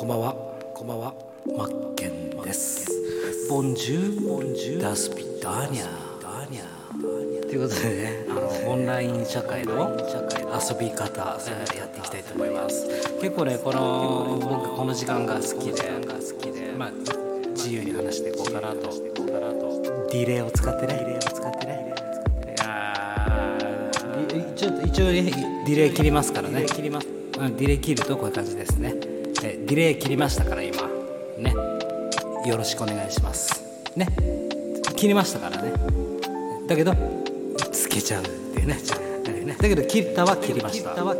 こんばんは。こんばんは。マッケンです。ボンジューボンジューダスピダーニャということでねあのオンライン社会の遊び方えー。やっていきたいと思います。結構ねこの僕この時間が好きでまあ自由に話していこうかなと。ディレイを使ってね。ディレイを使ってね。ちょっと一応ねディレイ切りますからね。切ります。ディレイ切るとこういう感じですねえディレイ切りましたから今。ね。よろしくお願いします。ね。切りましたからね。だけどつけちゃうっていうねね。だけど切ったは切りました。まあ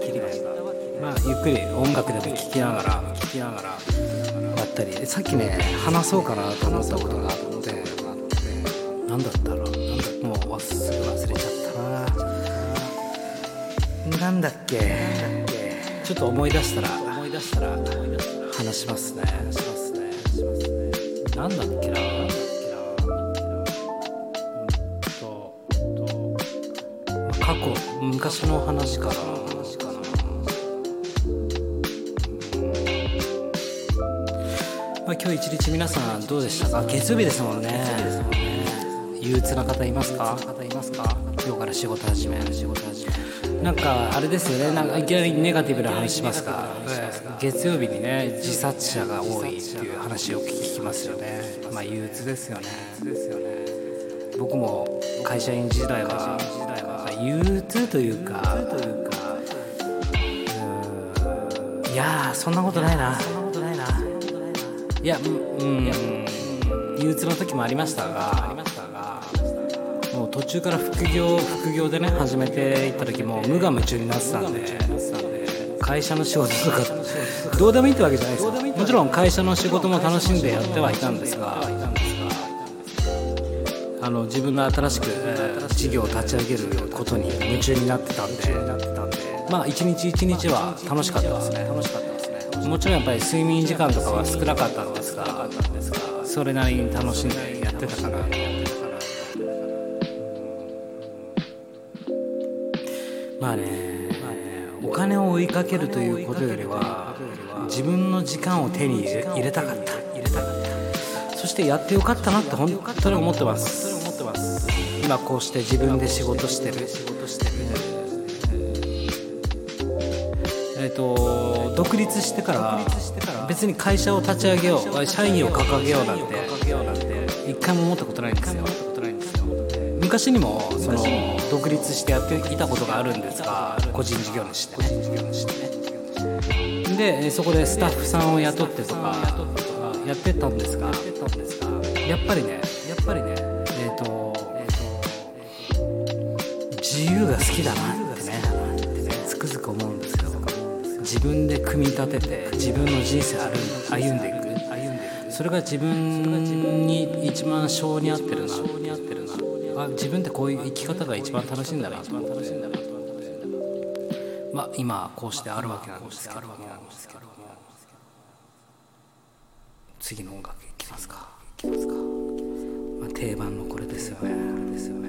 ゆっくり音楽でも聴きながら聴きながらやったり。さっきね話そうかなと思ったことがあって何だったろう。もう忘すぐ忘れちゃったな。なんだっけ。ちょっと思い出したら出したら話しますね。話しますね。なんだっけななんだっけなうんとと過去昔の話かなまあ、今日一日皆さんどうでしたか？月曜日ですもんね。憂鬱な方いますか？方いますか？今日から仕事始め仕事始め。なんかあれですよね。なんかいきなりネガティブな話しますか？月曜日にね自殺者が多いっていう話を聞きますよね。まあ憂鬱ですよね。僕も会社員時代は憂鬱というかうんいやーそんなことないなそんなことないな。いやうん憂鬱の時もありましたがもう途中から副業副業でね始めていった時も無我夢中になってたんで会社の仕事とかどうでもいいってわけじゃないですよもちろん会社の仕事も楽しんでやってはいたんですがあの自分の新しく事業を立ち上げることに夢中になってたんでまあ一日一日は楽しかったですね。もちろんやっぱり睡眠時間とかは少なかったんですがそれなりに楽しんでやってたかな。まあね金を追いかけるということよりは自分の時間を手に入れたかった。そしてやってよかったなって本当に思ってます。今こうして自分で仕事してる。えっと独立してから別に会社を立ち上げよう社員を掲げようなんて一回も思ったことないんですよ。昔にもその独立してやっていたことがあるんですが個人事業主でね。でえそこでスタッフさんを雇ってとかやってたんですがやっぱりねやっぱりねえっ、と自由が好きだなってねつくづく思うんですけど自分で組み立てて自分の人生歩ん歩んでいく。それが自分に一番性に合ってるなあ自分ってこういう生き方が一番楽しいんだなと思って。まあ今こうしてあるわけなんですけど次の音楽いきますか。ますか、まあ、定番のこれですよね。ですよね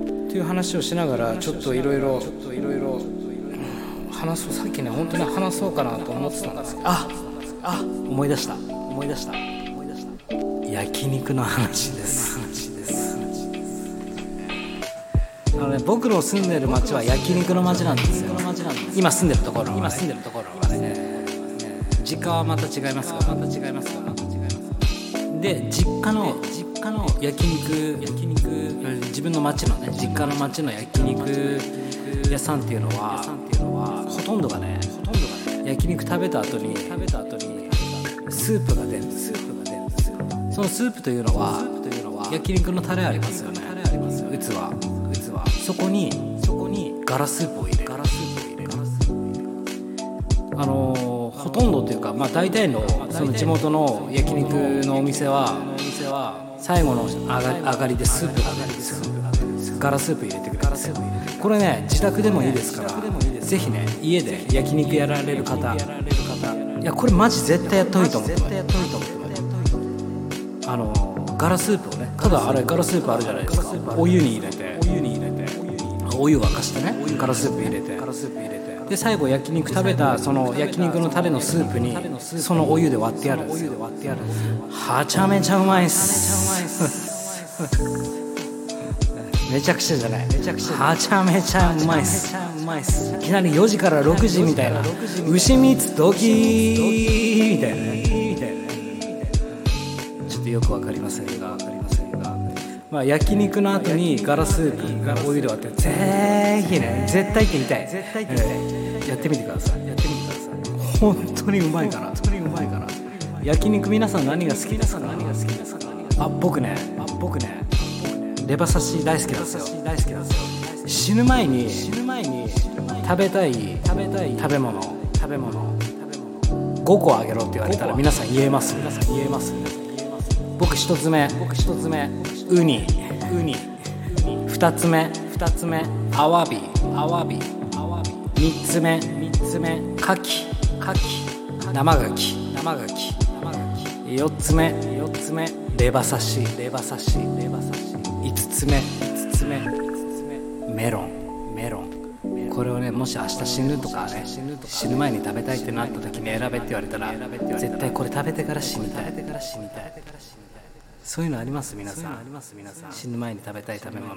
っていう話をしながらちょっといろいろ話そうさっきね本当に話そうかなと思ってたんですけど。ああ思い出した。思い出した。思い出した。焼肉の話ですあのね僕の住んでる町は焼肉の町なんですよ。今住んでるところ今住んでるところはね。実家はまた違いますがまた違いますがで実家の実家の焼肉焼肉。自分の町のね実家の町の焼肉屋さんっていうのはほとんどがねほとんどがね焼肉食べた後に食べた後にスープが出る。んですよそのスープというのは焼肉のタレありますよね。器器そこにそこにガラスープを入れガラスープを入れガラスープを入れあのほとんどというかまあ大体のその地元の焼肉のお店は最後の上が上がりでスープが出るガラスープ入れてくれるんですこれね自宅でもいいですからぜひね家で焼肉やられる方いやこれマジ絶対やった方がいいと思う絶対やった方がいと思うあのガラスープをねただあれガラスープあるじゃないですか。お湯に入れて。お湯沸かしてねガラスープ入れて。入れてで最後焼肉食べたその焼肉のタレのスープにそのお湯で割ってやるんですよ。はちゃめちゃうまいっす。めちゃくちゃじゃない。はちゃめちゃうまいっす。いきなり4時から6時みたいな。牛蜜ドキーみたいなちょっとよくわかりません。がわかりませんがまあ焼肉の後にガラスープがお湯で割ってぜひね絶対って言いたい。絶対って言い。たいやってみてください。やってみてください。本当にうまいから。本当にうまいから。焼肉皆さん何が好きですか？何が好きですか？あ僕ね。あ僕ね。レバ刺し大好きなんですよ。大好きなんですよ。死ぬ前に死ぬ前に食べたい食べたい。食べ物。食べ物。5個あげろって言われたら皆さん言えます。皆さん言えます僕一つ目。僕一つ目。ウニ。ウニ。二つ目。二つ目。アワビ。アワビ。アワビ三つ目。三つ目。カキ。カキ。生ガキ。生ガキ。生ガキ。四つ目。四つ目。レバ刺し。レバ刺し。レバ刺し。五つ目。五つ目。メロン。メロン。これをねもし明日死ぬとかね死ぬ前に食べたいってなった時に選べって言われたら絶対これ食べてから死にたい。そういうのあります？皆さん。死ぬ前に食べたい食べ物。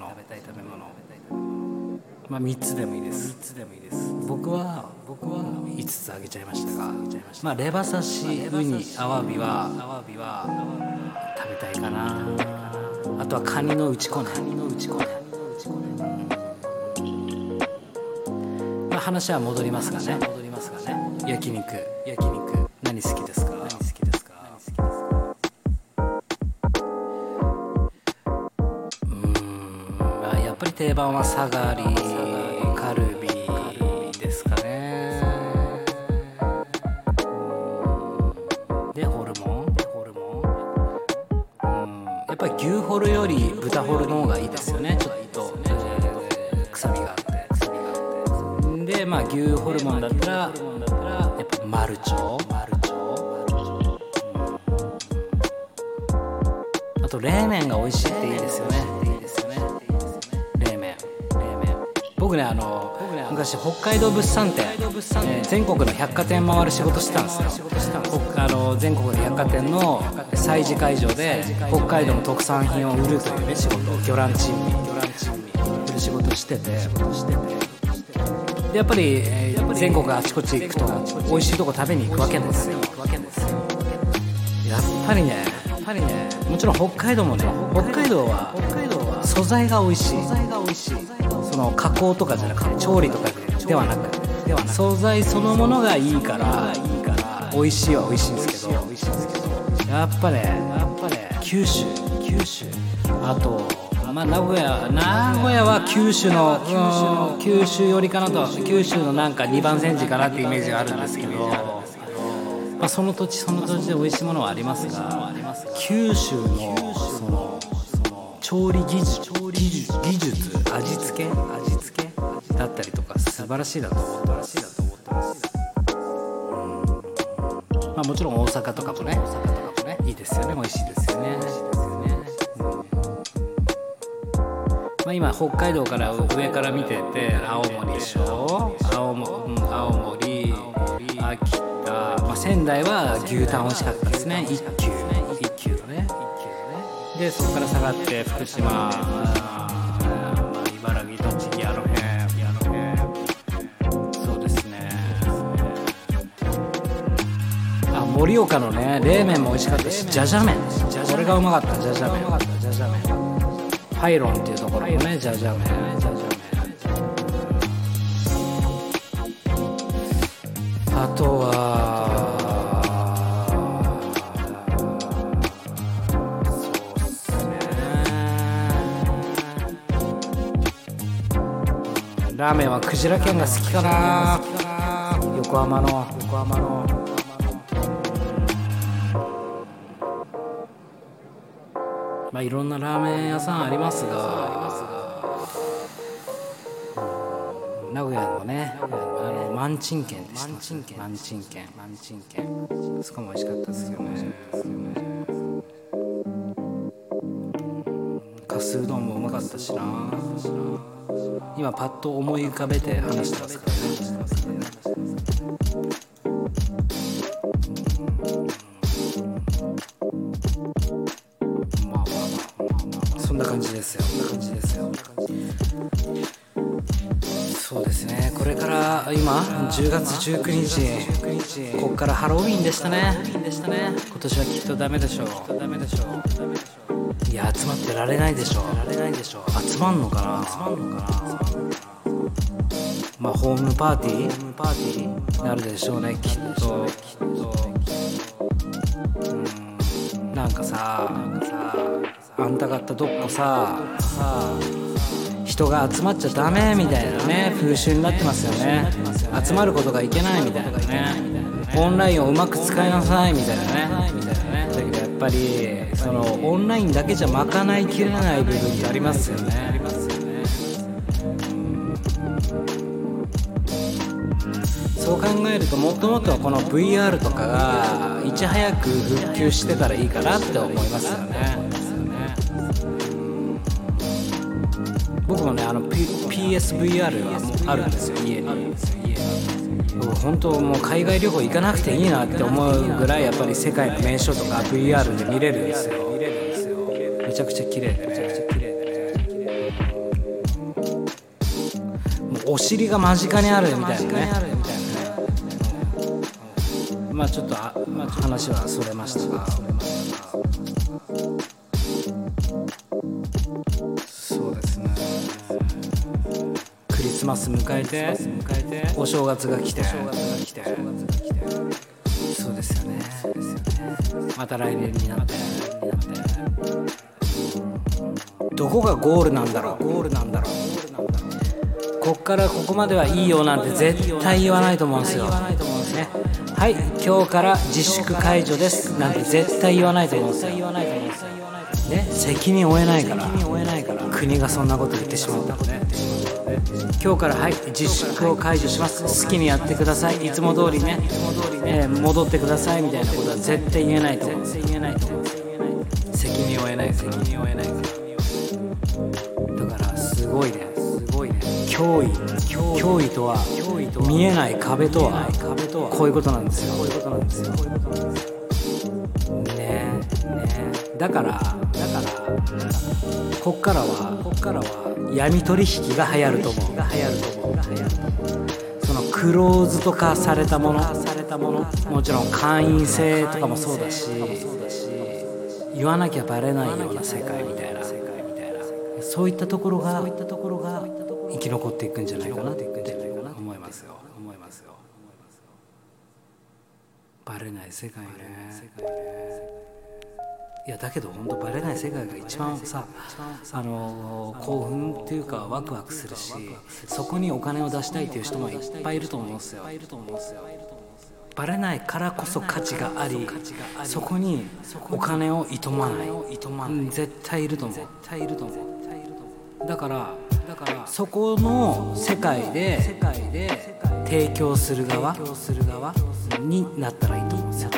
まあ3つでもいいです。3つでもいいです。僕は僕は5つあげちゃいましたがまあレバ刺しウニアワビはアワビは食べたいかな。あとはカニの打ち粉ね。カニの打ち粉ね。まあ話は戻りますがね。戻りますがね。焼肉。焼肉。何好きですか？定番はサガリカルビですかね。でホルモン？ホルモンうん。やっぱり牛ホルより豚ホルの方がいいですよね。ちょっと、臭みがあって臭みがあって。でまあ牛ホルモンだったらやっぱマルチョ。北海道物産展、えー全国の百貨店回る仕事してたんですよ。北あの全国の百貨店の催事会場で北海道の特産品を売るというね仕事魚卵珍味売る仕事してて。でやっぱり、えー全国あちこち行くと美味しいとこ食べに行くわけですよ。やっぱりねやっぱりね。もちろん北海道もね北海道は素材が美味しい。素材が美味しい。その加工とかじゃなくて調理とかではなくではなく。素材そのものがいいからいいから。美味しいは美味しいんですけどやっぱねやっぱね。九州。九州。あとまあ名古屋名古屋は九州のうん九州寄りかなと。九州のなんか2番煎じかなっていうイメージがあるんですけどまあ、その土地その土地で美味しいものはありますが九州のその調理技術技術。技術味付け？りとか素晴らしいだと思ってます。うん。まあもちろん大阪とかもね。大阪とかもね。いいですよね。美味しいですよね。まあ、今北海道から上から見てて青森でしょ。青もうん青森。秋田、まあ、仙台は牛タン美味しかったですね。一級。一級のね。でそこから下がって福島盛岡のね冷麺も美味しかったしじゃじゃ麺。これがうまかったじゃじゃ麺。じゃじゃ麺パイロンっていうところのねじゃじゃ麺。じゃじゃ麺あとはそうっすね。ラーメンはクジラ県が好きかな。横浜の横浜の。あいろんなラーメン屋さんありますが名古屋のねあの万珍軒でした万珍軒万珍軒そこも美味しかったですよね。かすうどんもうまかったしな。今パッと思い浮かべて話してますからね。10月19日。ここからハロウィンでしたね。今年はきっとダメでしょう。いや集まってられないでしょられないでしょ集まんのかな。まあホームパーティー？パーティーなるでしょうねきっと。なんかさあんた方どっかささ人が集まっちゃダメみたいなね風習になってますよね。集まることがいけないみたいなね。オンラインをうまく使いなさいみたいなね。だけどやっぱりそのオンラインだけじゃ賄いきれない部分ってありますよね。そう考えるともともとこの VR とかがいち早く復旧してたらいいかなって思いますよね。僕もねあの、P、PSVR があるんですよ家。に僕本当もう海外旅行行かなくていいなって思うぐらいやっぱり世界の名所とか VR で見れるんですよ。めちゃくちゃ綺麗でめちゃくちゃ綺麗でもうお尻が間近にあるみたいなね。まあちょっとあ、まあ、話はそれました。がスマス迎えてお正月が来てそうですよね。また来年になって。どこがゴールなんだろう。ゴールなんだろうこっからここまではいいよなんて絶対言わないと思うんですよ。はい今日から自粛解除です。なんて絶対言わないと思うんですよ。ね責任負えないから。国がそんなこと言ってしまったのね今日からはい自粛を解除します。好きにやってください。いつも通りね、えー戻ってください。みたいなことは絶対言えないと思う。責任を負えない。責任を負えない。だからすごいね。すごいね。脅威。脅威。とは見えない壁とはこういうことなんですよ。こういうことなんですよだからだからこっからはこっからは闇取引が流行ると思う。が流行ると思うそのクローズとかされたものされたものもちろん会員制とかもそうだし言わなきゃバレないような世界みたいなそういったところが生き残っていくんじゃないかなって思いますよ思いますよ。バレない世界ね。いやだけど本当バレない世界が一番さあの興奮っていうかワクワクするしそこにお金を出したいっていう人もいっぱいいると思うんですよ。バレないからこそ価値がありそこにお金をいとまない。うん絶対いると思う。だからそこの世界で提供する側になったらいいと思うんですよ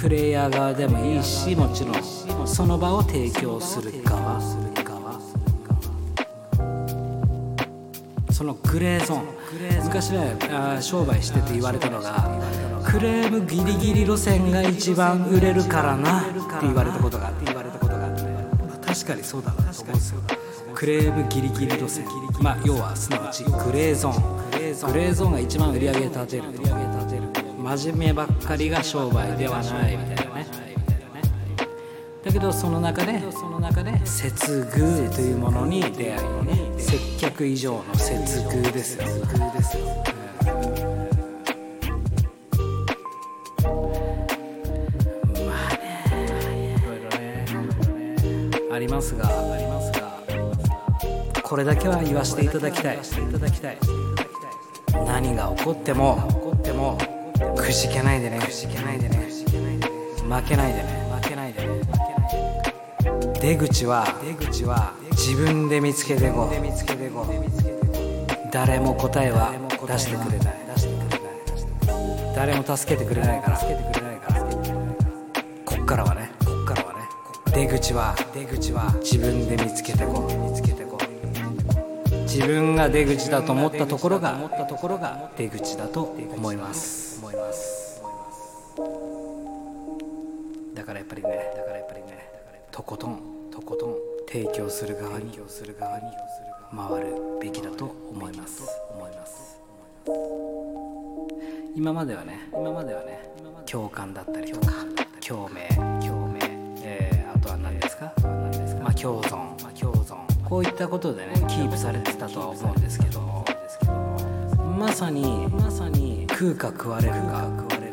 プレイヤー側でもいいしもちろんその場を提供する側。そのグレーゾーン。昔ね商売してて言われたのがクレームギリギリ路線が一番売れるからなって言われたことがあって。確かにそうだなと思うんですよ。クレームギリギリ路線。まあ要はすなわちグレーゾーン。グレーゾーンが一番売り上げ立てる真面目ばっかりが商売ではないみたいなね。だけどその中でその中で接遇というものに出会い接客以上の接遇ですよ。まあねいろいろねありますがありますがこれだけは言わせていただきたい。何が起こっても起こってもくじけないでね。くじけないでね負けないでね。負けないでね。出口は出口は自分で見つけていこう。誰も答えは出してくれない。誰も助けてくれないから。こっからはね。こっからはね出口は出口は自分で見つけてこう。見つけてこう自分が出口だと思ったところが思ったところが出口だと思います。思います。だからやっぱりねだからやっぱりねとことんとことん提供する側に回るべきだと思います。思います。今まではね今まではね共感だったりとか共鳴共鳴、えー、あとは何ですか？まあ共存、まあ、共存。こういったことでねキープされてたとは思うんですけど。まさにまさに食うか食われるか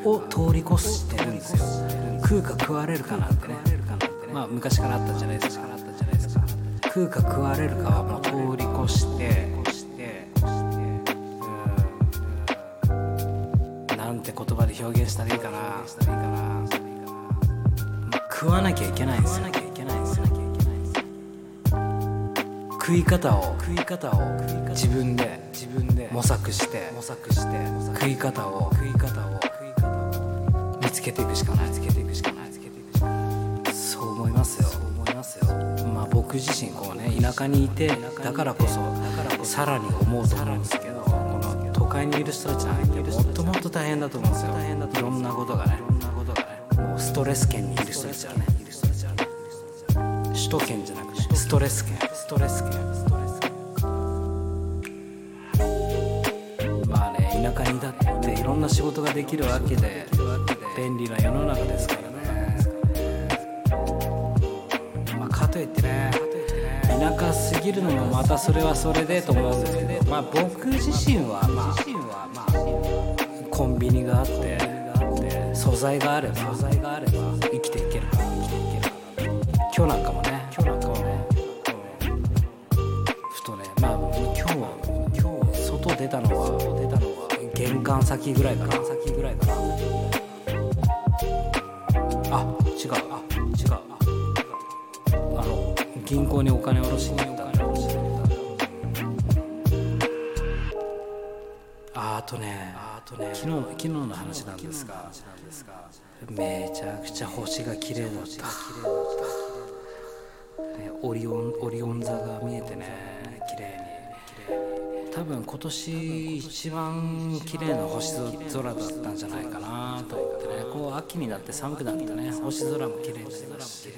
を通り越してるんですよ食うか食われるかなんてね。まあ昔からあったじゃないですか。食うか食われるかはもう通り越してなんて言葉で表現したらいいかな。食わなきゃいけないんですよ。食い方を食い方を自分で自分で。模索して模索して食い方を食い方を見つけていくしかない。見つけていくしかない。そう思いますよ。思いますよ。まあ僕自身こうね田舎にいてだからこそさらに思うと思うんですけどこの都会にいる人たちなんてもっともっと大変だと思うんですよ。いろんなことがね。もうストレス圏にいる人たちはね。首都圏じゃなくてストレス圏ストレス圏な仕事ができるわけで便利な世の中ですからね。まあかといってね田舎すぎるのもまたそれはそれでと思うんですけどまあ僕自身はまあコンビニがあって素材があれば生きていけるかな。今日なんかもね今日なんかもねふとねまあ今日は今日外出たのは玄関先ぐらいかな。先ぐらいかなあ違う。あ違う。あの銀行にお金下ろしに行った。ああとねあとね昨日昨日の話なんですがめちゃくちゃ星が綺麗だった。ね、オリオンオリオン座が見えてね。多分今年一番綺麗な星空だったんじゃないかなと思ってね。こう秋になって寒くなってね星空も綺麗になりますし。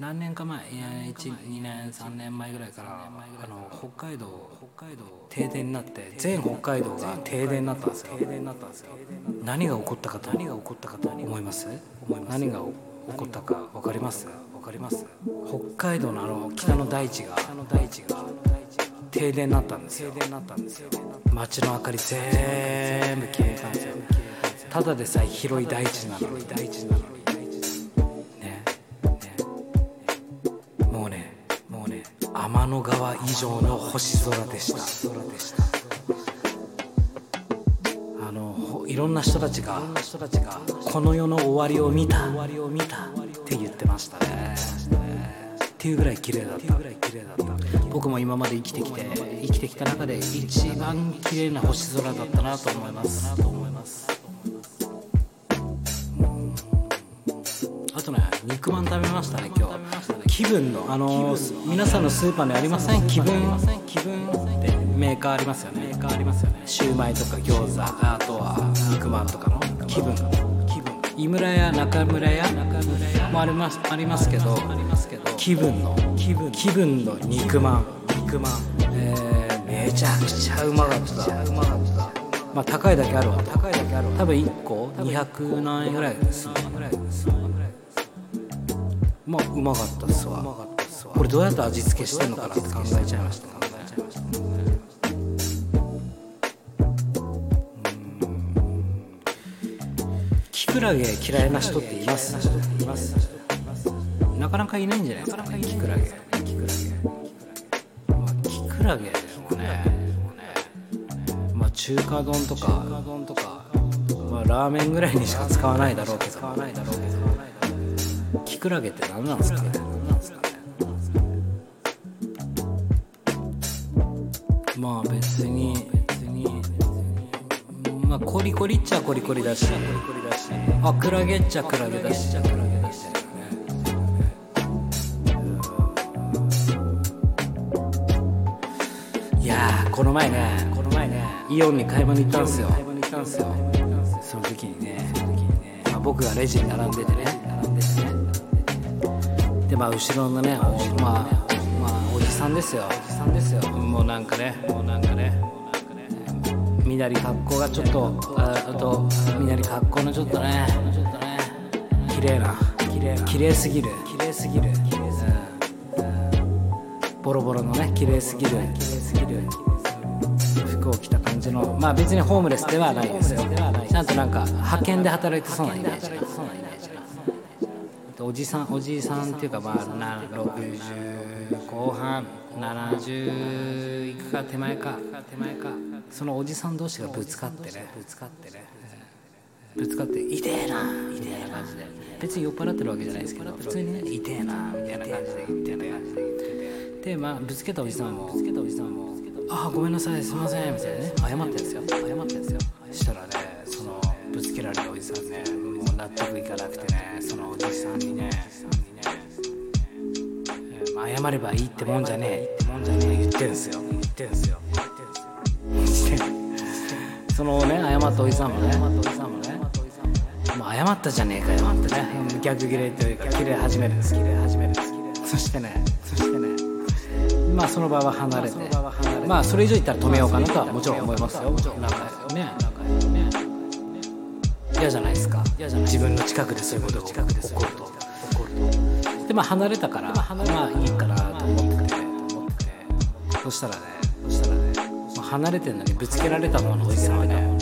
何年か前いや12年3年前ぐらいからあの北海道北海道停電になって全北海道が停電になったんですよ。何が起こったかと何が起こったかと思います。何が起こったか分かります？分かります？北海道のあの北の大地が停電になったんですよ。街の明かり全部消えたんですよ。ただでさえ広い大地なのに。大地なのにもうね。もうね。天の川以上の星空でした。あのいろんな人たちがこの世の終わりを見た。って言ってましたね。っていうぐらい綺麗だった。僕も今まで生きてきて生きてきた中で一番綺麗な星空だったなと思います。あとね肉まん食べましたね今日。気分のあの皆さんのスーパーにありません？気分気分ってメーカーありますよね。メーカーありますよね。シューマイとか餃子あとは肉まんとかの気分気分井村屋中村屋もありますありますけど気分の気分気分の肉まん。肉まん、えー、めちゃくちゃうまかった。まかったまあ高いだけあるわ。高いだけある多分1個200何円ぐらいですまあうまかったっすわ。これどうやって味付けしてんのかなって考えちゃいました。クラゲ嫌いな人っています？なかなかいないんじゃない？ですかねキクラゲ。キクラゲ、まあ、キクラゲでもねまあ中華丼とかまあラーメンぐらいにしか使わないだろうけど。使わないだろうけどキクラゲって何なんですかね？まあ別に別にまあコリコリっちゃコリコリだしあクラゲっちゃクラゲだしいやこの前ねこの前ねイオンに買い物行ったんですよ。買い物行ったんですよ。その時にね、まあ、僕がレジに並んでてね。並んでてね。でまあ後ろのねおまあまあおじさんですよ。おじさんですよ。もうなんかねもうなんかねみなり格好がちょっとああとみなり格好のちょっとね。綺麗な綺麗な綺麗すぎる。綺麗すぎるうん。ボロボロのね綺麗すぎる。綺麗すぎる服を着た感じの。まあ別にホームレスではないですよ。ちゃんとなんか派遣で働いてそうなイメージおじさんおじいさんっていうかまあな60後半70いくか手前か手前かそのおじさん同士がぶつかってね。ぶつかってねぶつかって「痛えな」みたいな感じで別に酔っ払ってるわけじゃないですけど普通にね「痛えな」みたいな感じで言ってね。でまあぶつけたおじさんもぶつけたおじさんも「ああごめんなさいすいません」みたいなね。謝ってんですよ。謝ってんですよ。したらねそのぶつけられたおじさんねもう納得いかなくてねそのおじさんにね謝ればいいってもんじゃねえ。ってもんじゃねえ。言ってんすよ。言ってんすよ。言ってんすよそのね謝ったおじさんもね。謝ったおじさんもう謝ったじゃねえかよ。ってね逆ギレというか切れ始めるんです。切れ始めるんです。そしてね。そしてね。まあその場は離れて。まあそれ以上言ったら止めようかなとはもちろん思いますよ。なんかね。ね。嫌じゃないですか。自分の近くでそういうことが起こるとでまあ離れたからまあいいかなと思ってて思っててそしたらねそしたらねまあ離れてるのにぶつけられた方のおじさんはね。も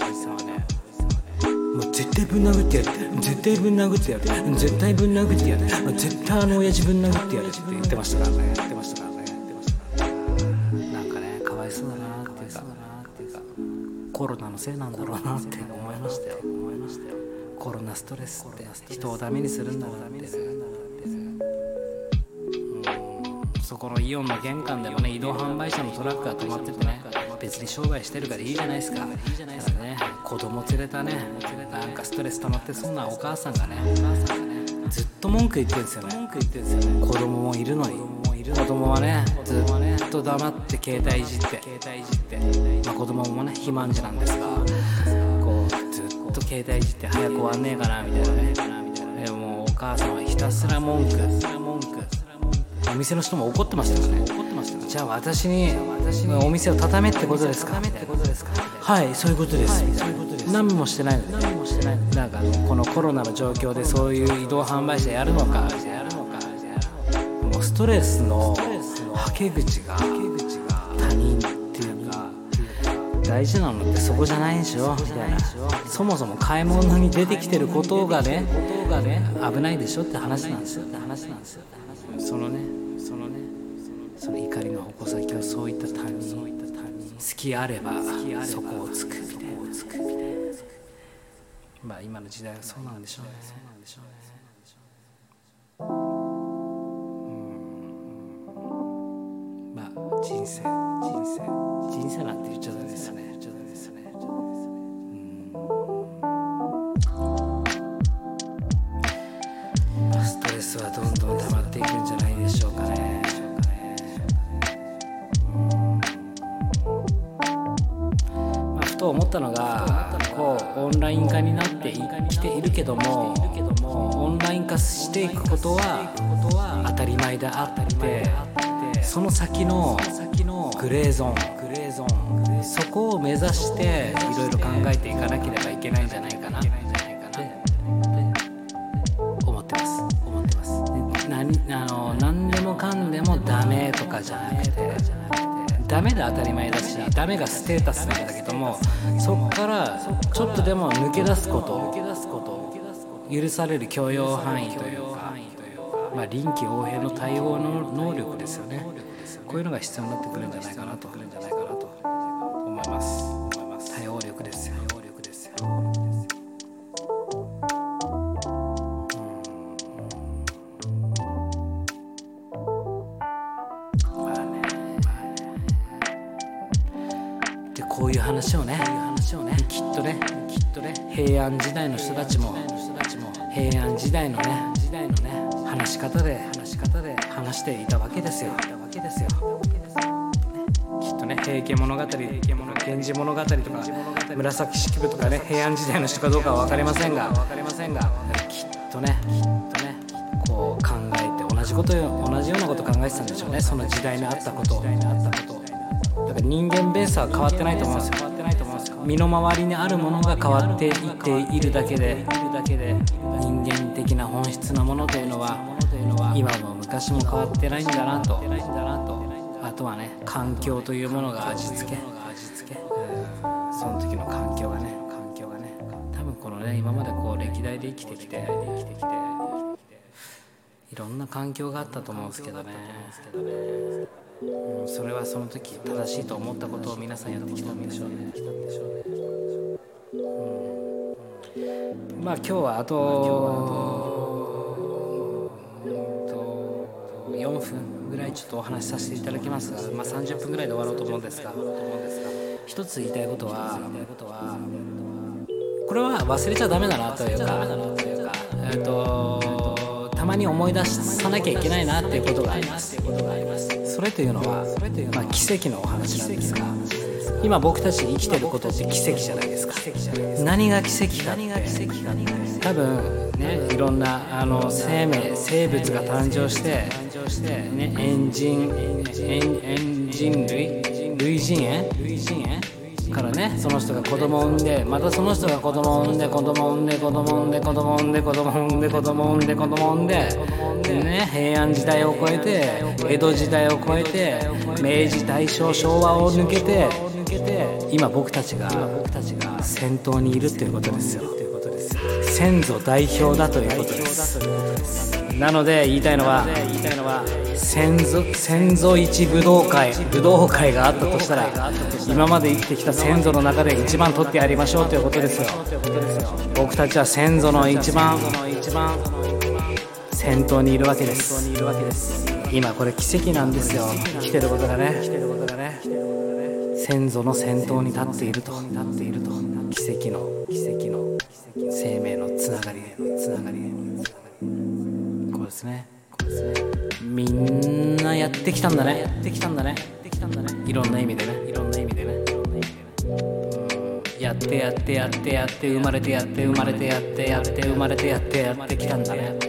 う絶対ぶん殴ってやる。絶対ぶん殴ってやる。絶対ぶん殴ってやる。絶対あの親父ぶん殴ってやるって言ってましたからね。言ってましたからね。なんかねかわいそうだなっていうかコロナのせいなんだろうなって思いましたよ。思いましたよ。コロナストレスって人をダメにするんだなってうんそこのイオンの玄関でもね移動販売車のトラックが止まっててね別に商売してるからいいじゃないですか。いいじゃないですかね子供連れたねなんかストレス溜まってそうなお母さんがねずっと文句言ってるんですよね。文句言ってるんですよね子供もいるのに子供はねずっと黙って携帯いじって携帯いじって、まあ、子供もね肥満児なんですがこうずっと携帯いじって早く終わんねえかなみたいなね。でもお母さんはひたすら文句文句お店の人も怒ってましたよね。怒ってましたじゃあ私にお店を畳めってことですか？はいそういうことです。何もしてないの。なんかこのコロナの状況でそういう移動販売車やるのか。もうストレスのはけ口が他人っていうか大事なのってそこじゃないでしょ？みたいな。そもそも買い物に出てきてることがね危ないでしょって話なんですよ。そのねその怒りの矛先をそういった他人好きあればそこをつくみたいな。まあ今の時代はそうなんでしょうね。そうなん。でしょうねまあ人生人生人生なんて言っちゃダメですよね。その先のグレーゾーンそこを目指していろいろ考えていかなければいけないんじゃないかなって思ってます。思ってます。何あの何でもかんでもダメとかじゃなくてダメで当たり前だしダメがステータスなんだけどもそこからちょっとでも抜け出すこと許される許容範囲というか、まあ、臨機応変の対応の能力ですよね。こういうのが必要になってくるんじゃないかなと思います。対応力ですよ対応力ですよこういう話をね。きっとねきっとね平安時代の人たちも。平安時代のね話し方で話し方で話していたわけですよ。きっとね「平家物語」「源氏物語」とか紫式部とかね平安時代の人かどうかは分かりませんがきっとねきっとねこう考えて同じじこと同じようなこと考えてたんでしょうね。その時代にあったこと。だから人間ベースは変わってないと思うんですよ。身の回りにあるものが変わっていっているだけで今も昔も変わってないんだなと。あとはね環境というものが味付け。その時の環境がね。環境がね。多分このね今までこう歴代で生きてきていろんな環境があったと思うんですけどね、それはその時正しいと思ったことを皆さんやってきたんでしょうね。まあ今日はあと4分ぐらいちょっとお話しさせていただきますが、まあ、30分ぐらいで終わろうと思うんですが一つ言いたいことはこれは忘れちゃダメだなというかえっとたまに思い出さなきゃいけないなっていうことがあります。それというのは、まあ、奇跡のお話なんですが今僕たち生きてることって奇跡じゃないですか。何が奇跡か多分ねいろんなあの生命生物が誕生して、してね、エンジンエンエンジン類？類人猿？類人猿？からねその人が子供を産んでまたその人が子供を産んで子供を産んで子供を産んで子供を産んで子供を産んで子供を産んで子供を産んでね平安時代を超えて江戸時代を超えて明治大正昭和を抜けて今僕たちが先頭にいるっていうことですよ。先祖代表だということです。なので言いたいのは先祖先祖一武道会武道会があったとしたら今まで生きてきた先祖の中で一番取ってやりましょうということですよ。僕たちは先祖の一番先頭にいるわけです。今これ奇跡なんですよ。生きてることがね。先祖の先頭に立っていると。奇跡の奇跡の生命のつながりへのつながりこうですね。みんなやってきたんだね。やってきたんだね。いろんな意味でね。いろんな意味でね。やってやってやってやって生まれてやって生まれてやってやって生まれてやってやってきたんだねやってきたんだね。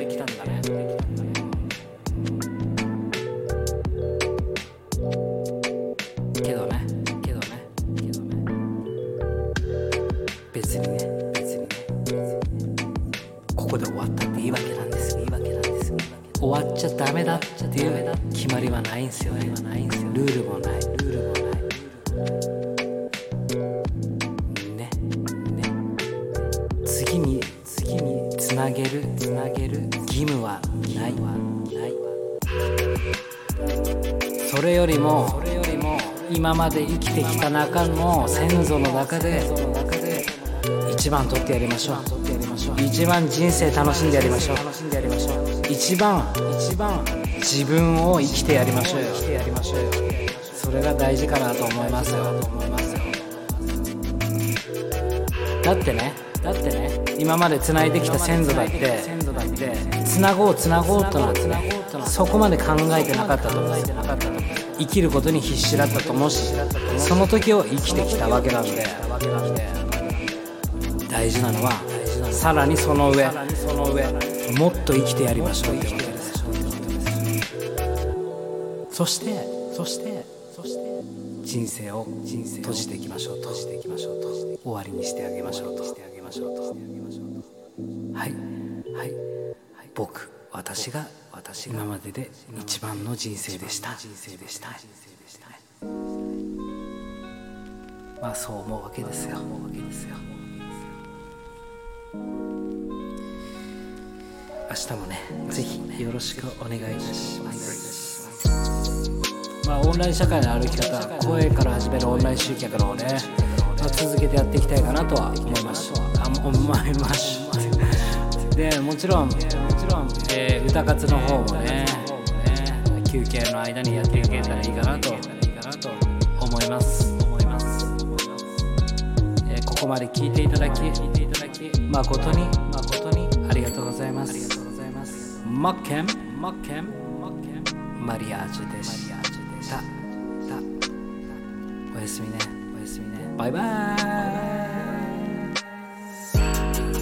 も今まで生きてきた中の先祖の中で一番取ってやりましょう。一番人生楽しんでやりましょう。一番自分を生きてやりましょうよ。それが大事かなと思いますよ。だってねだってね今まで繋いできた先祖だって繋ごう繋ごうとなんてそこまで考えてなかったと思う。生きることに必死だったと思うしその時を生きてきたわけなんで大事なのはさらにその上もっと生きてやりましょうってことです。そしてそしてそして人生を閉じていきましょう閉じていきましょうと。終わりにしてあげましょうとしてあげましょうと。はい。はい。僕私が私今までで一番の人生でした。人生でしたまあそう思うわけですよ。思うわけですよ明日もねぜひよろしくお願いいたします。まあオンライン社会の歩き方声から始めるオンライン集客のをね、まあ、続けてやっていきたいかなとは思います。あ思います。でもちろんちろん、えー、歌活の方もね休憩の間にやっていけたらいいかなと思います。思います、えー、ここまで聞いていただき誠に誠にありがとうございます。ありがとうございますマッケン。マッケンマッケンマリアージュでした。おやすみね。おやすみね。バイバイ